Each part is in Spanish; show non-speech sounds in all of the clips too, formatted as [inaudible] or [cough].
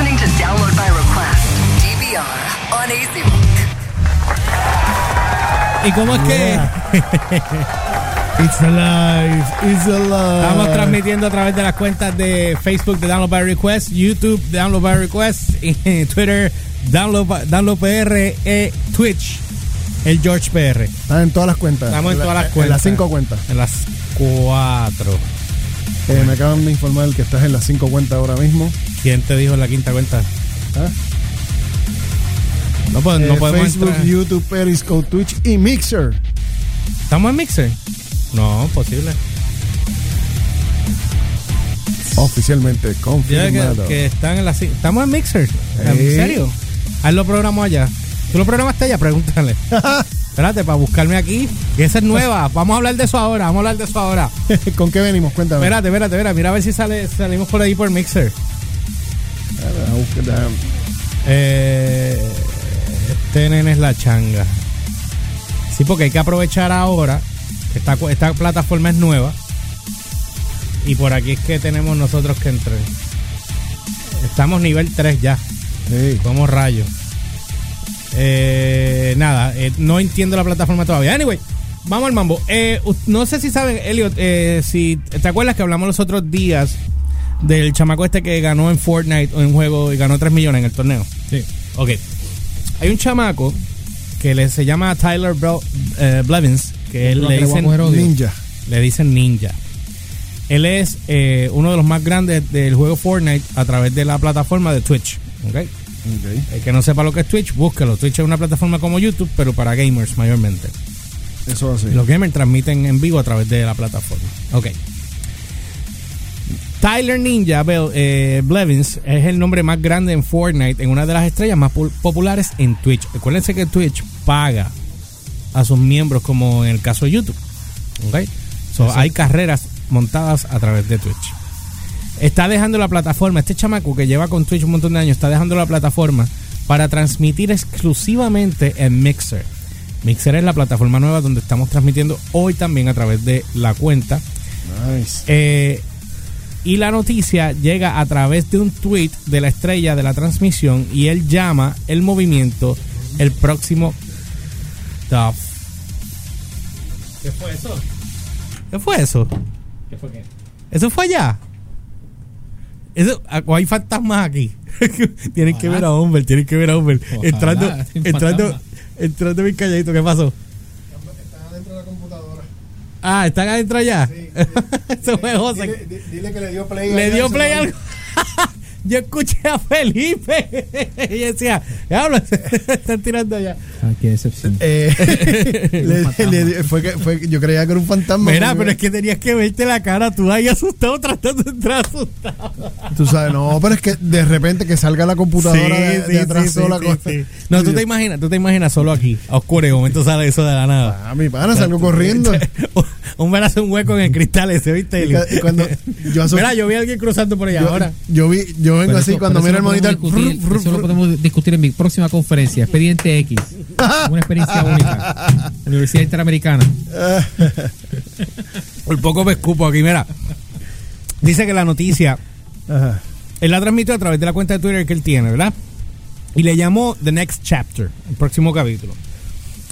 listening to Download by Request, DVR, on AC ¿Y cómo es que [laughs] It's alive, it's alive. estamos transmitiendo a través de las cuentas de Facebook de Download by Request, YouTube Download by Request, [laughs] y Twitter Download, by- Download PR, eh, Twitch el George PR. Están en todas las cuentas. Estamos en todas las En cuentas. las cinco cuentas. En las cuatro. Eh, me acaban de informar que estás en las cinco cuentas ahora mismo. ¿Quién te dijo en la quinta cuenta? ¿Ah? No, no Eh, podemos Facebook, entrar. YouTube, Periscope, Twitch y Mixer. ¿Estamos en Mixer? No, posible. Oficialmente Ya que, confirmado. que están en la Estamos en Mixer. ¿En serio? Ahí lo programó allá. ¿Tú lo programaste allá? Pregúntale. [laughs] Espérate, para buscarme aquí. Que esa es nueva. Vamos a hablar de eso ahora. Vamos a hablar de eso ahora. [laughs] ¿Con qué venimos? Cuéntame. Espérate, espérate, espérate. Mira a ver si sale, salimos por ahí por Mixer. Déjame- Eh, este nene es la changa. Sí, porque hay que aprovechar ahora. Esta, esta plataforma es nueva. Y por aquí es que tenemos nosotros que entrar. Estamos nivel 3 ya. Sí. Como rayos. Eh, nada, eh, no entiendo la plataforma todavía. Anyway, vamos al mambo. Eh, no sé si saben, Elliot, si te acuerdas que hablamos los otros días del chamaco este que ganó en Fortnite o en juego y ganó 3 millones en el torneo. Sí. Ok. Hay un chamaco que le, se llama Tyler Bro- eh, Blevins, que él le dicen. Ninja. le dicen ninja. Él es eh, uno de los más grandes del juego Fortnite a través de la plataforma de Twitch. ¿ok? Ok. El que no sepa lo que es Twitch, búsquelo. Twitch es una plataforma como YouTube, pero para gamers mayormente. Eso así. Los gamers transmiten en vivo a través de la plataforma. Ok. Tyler Ninja Bell, eh, Blevins es el nombre más grande en Fortnite, en una de las estrellas más populares en Twitch. Recuérdense que Twitch paga a sus miembros, como en el caso de YouTube. Ok. So, hay carreras montadas a través de Twitch. Está dejando la plataforma, este chamaco que lleva con Twitch un montón de años, está dejando la plataforma para transmitir exclusivamente en Mixer. Mixer es la plataforma nueva donde estamos transmitiendo hoy también a través de la cuenta. Nice. Eh, y la noticia llega a través de un tweet de la estrella de la transmisión y él llama el movimiento el próximo DAF. ¿Qué fue eso? ¿Qué fue eso? ¿Qué fue qué? ¿Eso fue allá? Eso, o hay fantasmas aquí. [laughs] tienen que ver a Humber, tienen que ver a Humber. Entrando, entrando, entrando bien calladito. ¿Qué pasó? Ah, ¿están adentro allá? Eso fue José. Dile, que le dio play. Le dio play al... [laughs] Yo escuché a Felipe [laughs] y decía, diablo, [laughs] están tirando allá. Ah, qué decepción. Eh, [laughs] le- le fue que- fue que yo creía que era un fantasma. Mira, pero es que tenías que verte la cara, tú ahí asustado tratando de entrar asustado. Tú sabes, no, pero es que de repente que salga la computadora de, de atrás sola. sí, con- sí. No, tú te imaginas, tú te imaginas solo aquí, a oscuro, y momento sale eso de la nada. Ah, mi pana, salgo corriendo. Un ver hace un hueco en el cristal ese, ¿viste? Y cuando [laughs] yo aso- Mira, yo vi a alguien cruzando por allá yo, ahora. yo vi, yo vengo Pero así eso- cuando miro el monitor. discutir- frr, Eso lo podemos discutir en mi próxima conferencia, Expediente X. [laughs] Una experiencia única. Universidad Interamericana. [laughs] Por poco me escupo aquí, mira. Dice que la noticia, Ajá. él la transmitió a través de la cuenta de Twitter que él tiene, ¿verdad? Y le llamó The Next Chapter, el próximo capítulo.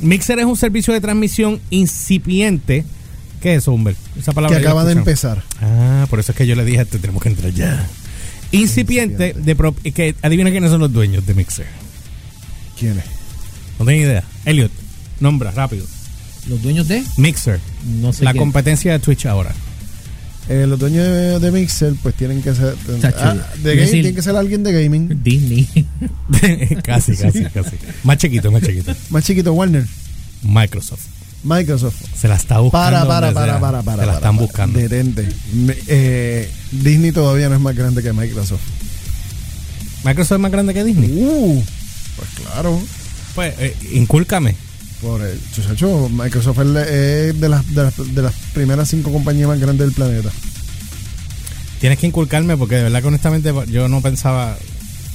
Mixer es un servicio de transmisión incipiente. ¿Qué es eso, Humber? Esa palabra Que acaba de empezar. Ah, por eso es que yo le dije, te tenemos que entrar ya. Incipiente, de pro- que adivina quiénes son los dueños de Mixer. ¿Quién es? No tengo idea. Elliot, nombra rápido. Los dueños de. Mixer, No sé la quién. competencia de Twitch ahora. Eh, los dueños de, de Mixer, pues tienen que ser. Ah, de game, decir- tiene que ser alguien de gaming. Disney. [laughs] casi, casi, casi. Más chiquito, más chiquito. Más chiquito, Warner. Microsoft. Microsoft. Se la está buscando. Para, para, para, para, para. Se la están buscando. Detente. Eh, Disney todavía no es más grande que Microsoft. Microsoft es más grande que Disney. Uh, pues claro. Pues, eh, incúlcame. Por el muchacho, Microsoft es de, las, de, las, de las primeras cinco compañías más grandes del planeta. Tienes que inculcarme porque de verdad que honestamente yo no pensaba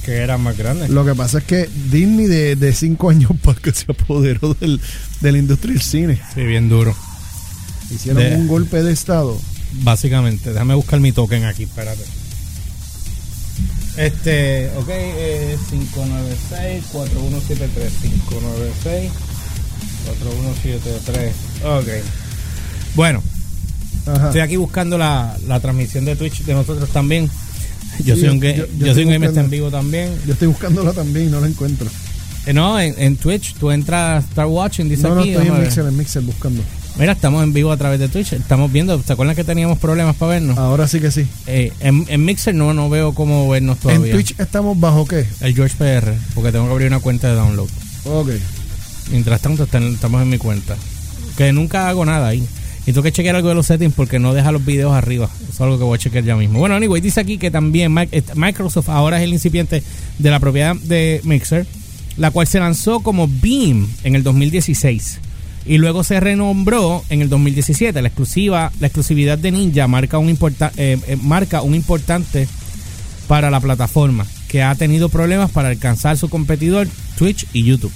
que era más grande. Lo que pasa es que Disney de, de cinco años para que se apoderó del, de la industria del cine. Sí, bien duro. Hicieron De- un golpe de estado. Básicamente. Déjame buscar mi token aquí, espérate. Este, ok, eh, 596-4173. 596-4173. Ok. Bueno, Ajá. estoy aquí buscando la, la transmisión de Twitch de nosotros también. Yo Sí, soy un, yo- yo- yo soy un estoy gamer en vivo también. Yo estoy buscándola también y no la encuentro. Eh, no, en, en Twitch tú entras Start Watching, dice No, no, aquí. estoy vamos en. Mixer, en Mixer buscando. Mira, estamos en vivo a través de Twitch. Estamos viendo, ¿se acuerdan que teníamos problemas para vernos? Ahora sí que sí. Eh, en, en Mixer no, no veo cómo vernos todavía. En Twitch estamos bajo qué? El George PR, porque tengo que abrir una cuenta de download. Ok. Mientras tanto, estamos en mi cuenta. Que nunca hago nada ahí. Y tengo que chequear algo de los settings porque no deja los videos arriba. Es algo que voy a chequear ya mismo. Bueno, anyway, dice aquí que también eh, Microsoft ahora es el incipiente de la propiedad de Mixer, la cual se lanzó como Beam en el 2016 y luego se renombró en el 2017. La exclusiva, la exclusividad de Ninja marca un importa- eh, eh, marca un importante para la plataforma que ha tenido problemas para alcanzar su competidor Twitch y YouTube.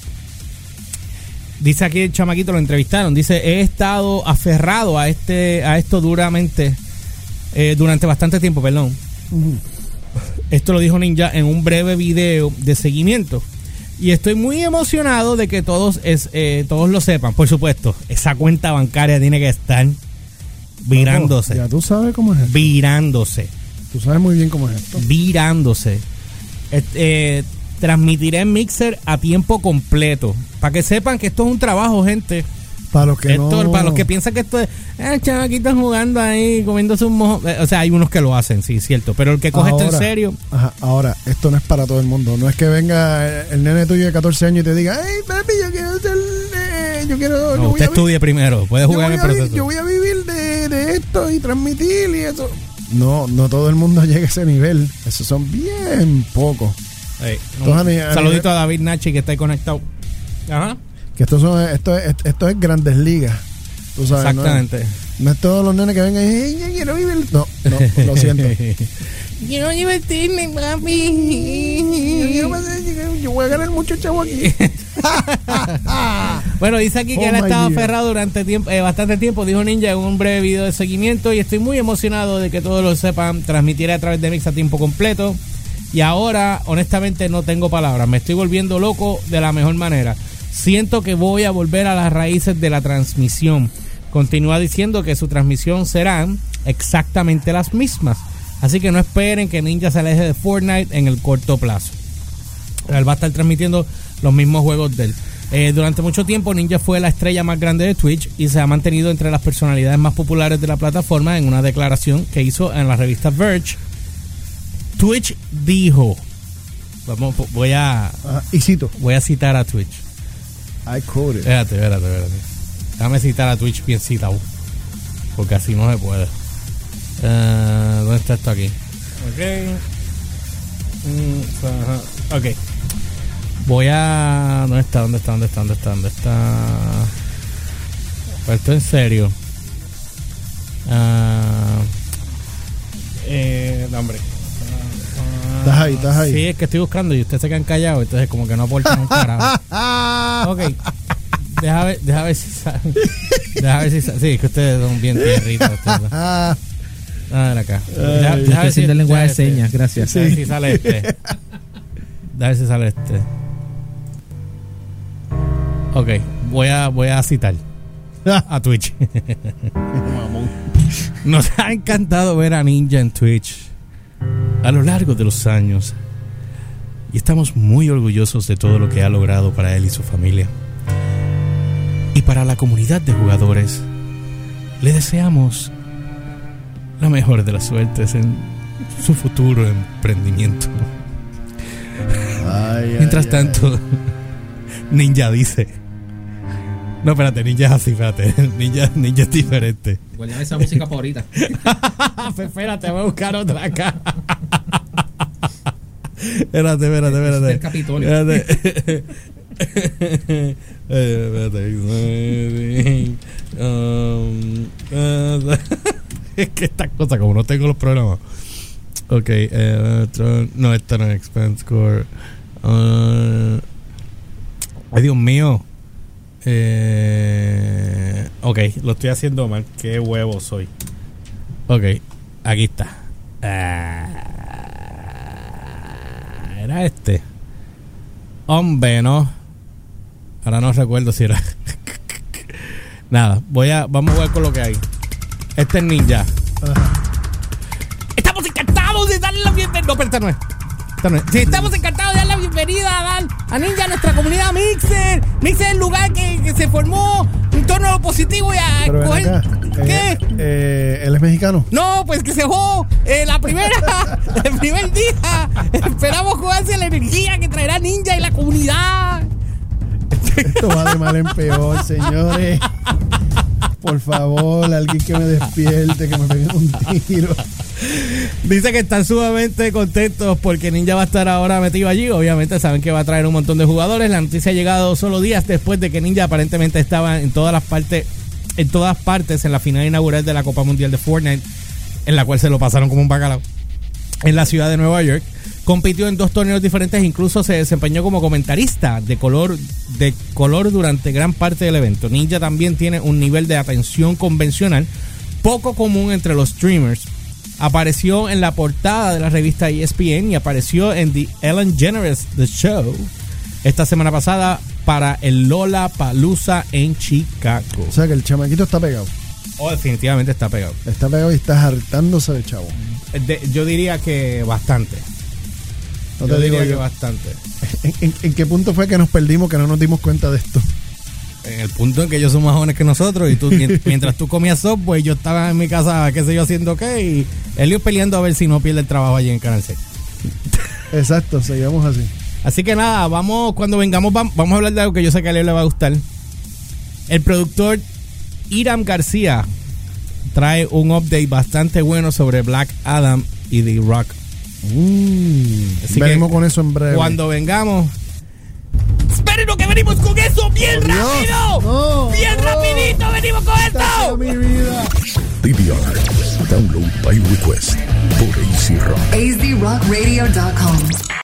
Dice aquí el chamaquito, lo entrevistaron. Dice, he estado aferrado a este, a esto duramente, eh, durante bastante tiempo, perdón. Esto lo dijo Ninja en un breve video de seguimiento. Y estoy muy emocionado de que todos, es, eh, todos lo sepan. Por supuesto, esa cuenta bancaria tiene que estar virándose. Ya tú sabes cómo es esto. Virándose. Tú sabes muy bien cómo es esto. Virándose. Eh, transmitiré en Mixer a tiempo completo. Para que sepan que esto es un trabajo, gente. Para los que Esto, no... Para los que piensan que esto es, ah, chamaquitos jugando ahí, comiéndose un mojo. Eh, O sea, hay unos que lo hacen, sí, cierto. Pero el que coge esto en serio, Ajá, ahora, esto no es para todo el mundo. No es que venga el, el nene tuyo de 14 años y te diga, hey, papi, yo quiero ser... eh, yo quiero... no, usted estudie primero. Puede jugar en el proceso. Yo voy a vivir de, de esto y transmitir y eso. No, no todo el mundo [laughs] llega a ese nivel. Esos son bien pocos. Entonces, un a saludito a David Nachi que está ahí conectado. Ajá. Que esto, son, esto, es, esto es grandes ligas. Tú sabes, Exactamente. No es, todos los nenes que vengan y "Hey, yo quiero vivir. No, no, lo siento. [laughs] Quiero divertirme, Yo, papi. pasar- yo voy a ganar mucho chavo aquí. [laughs] Bueno, dice aquí que Oh él ha estado aferrado durante tiempo, eh, bastante tiempo, dijo Ninja en un breve video de seguimiento y estoy muy emocionado de que todos lo sepan, transmitiré a través de Mix a tiempo completo y ahora honestamente no tengo palabras, me estoy volviendo loco de la mejor manera. Siento que voy a volver a las raíces de la transmisión. Continúa diciendo que su transmisión serán exactamente las mismas. Así que no esperen que Ninja se aleje de Fortnite en el corto plazo. Él va a estar transmitiendo los mismos juegos de él. Eh, durante mucho tiempo Ninja fue la estrella más grande de Twitch y se ha mantenido entre las personalidades más populares de la plataforma en una declaración que hizo en la revista Verge. Twitch dijo, vamos, voy a Ajá, y cito. voy a citar a Twitch. I quoted. Espérate, espérate, espérate. Déjame citar a Twitch bien citado. Porque así no se puede. Eh, ¿Dónde está esto aquí? Ok. Mm. Ok. Voy a. ¿Dónde está? ¿Dónde está? ¿Dónde está? ¿Dónde está? ¿Dónde está? Esto en serio. Ah, Estás ahí. Sí, es que estoy buscando y ustedes se quedan callados, entonces como que no aportan un carajo. [laughs] Ok. Deja ver, deja ver si sale. Deja ver si. Sí, es que ustedes son bien tierritos. Ah, [laughs] A ver acá. Deja, Ay, deja ver si- el lenguaje de deja señas, gracias. A ver si sale este. [laughs] A ver si sale este. Ok, voy a, voy a citar a Twitch. Nos ha encantado ver a Ninja en Twitch a lo largo de los años y estamos muy orgullosos de todo lo que ha logrado para él y su familia. Y para la comunidad de jugadores, le deseamos la mejor de las suertes en su futuro emprendimiento. ay, Mientras ay. tanto, Ninja dice. No, espérate, Ninja es así, espérate. [laughs] Ninja, ninja es diferente. Guardame esa música para ahorita. [laughs] Pues espérate, voy a buscar otra acá. Espérate, espérate, espérate. El Capitolio. Espérate. [laughs] Eh, espérate. Um, [laughs] es que estas cosas, como no tengo los programas. Ok, eh, no, esta no es expense score. Ah, ay, Dios mío. Eh, ok, lo estoy haciendo mal. Qué huevo soy. Ok, aquí está. Era este. Hombre, no. Ahora no recuerdo si era. [laughs] Nada, voy a. Vamos a jugar con lo que hay. Este es Ninja. Estamos encantados de darle la bienvenida. No, pero esta no es. Esta no es. Sí, estamos encantados de darle la bienvenida a, dar- a Ninja, a nuestra comunidad Mixer. Mixer es el lugar que, que se formó en torno a lo positivo y a coger-. ¿Qué? Eh, eh, él es mexicano. No, pues que se jugó eh, la primera, [laughs] el primer día. Esperamos jugarse la energía que traerá Ninja y la comunidad. Esto va de mal en peor, señores. Por favor, alguien que me despierte, que me pegue un tiro. Dice que están sumamente contentos porque Ninja va a estar ahora metido allí. Obviamente saben que va a traer un montón de jugadores. La noticia ha llegado solo días después de que Ninja aparentemente estaba en todas las partes, en todas partes en la final inaugural de la Copa Mundial de Fortnite, en la cual se lo pasaron como un bacalao. En la ciudad de Nueva York. Compitió en dos torneos diferentes, incluso se desempeñó como comentarista de color, de color durante gran parte del evento. Ninja también tiene un nivel de atención convencional poco común entre los streamers. Apareció en la portada de la revista ESPN y apareció en The Ellen Generous The Show esta semana pasada para el Lola Palusa en Chicago. O sea que el chamaquito está pegado. Oh, definitivamente está pegado. Está pegado y está hartándose del chavo. De- yo diría que bastante. No yo te digo diría que yo. bastante. [laughs] ¿En, en- en qué punto fue que nos perdimos que no nos dimos cuenta de esto? En el punto en que ellos son más jóvenes que nosotros y tú, mien- [laughs] mientras tú comías software, yo estaba en mi casa, qué sé yo, haciendo qué, y Elio peleando a ver si no pierde el trabajo allí en Canal 6. Exacto, seguimos así. Así que nada, vamos, cuando vengamos, vam- vamos a hablar de algo que yo sé que a Leo le va a gustar. El productor Iram García trae un update bastante bueno sobre Black Adam y The Rock. Mm, venimos que con eso en breve. Cuando vengamos. ¡Espérenos que venimos con eso! ¡Bien rápido! No, ¡Bien no. rapidito! ¡Venimos con esto! mi vida. DVR. Download by request por AC Rock. azrockradio.com.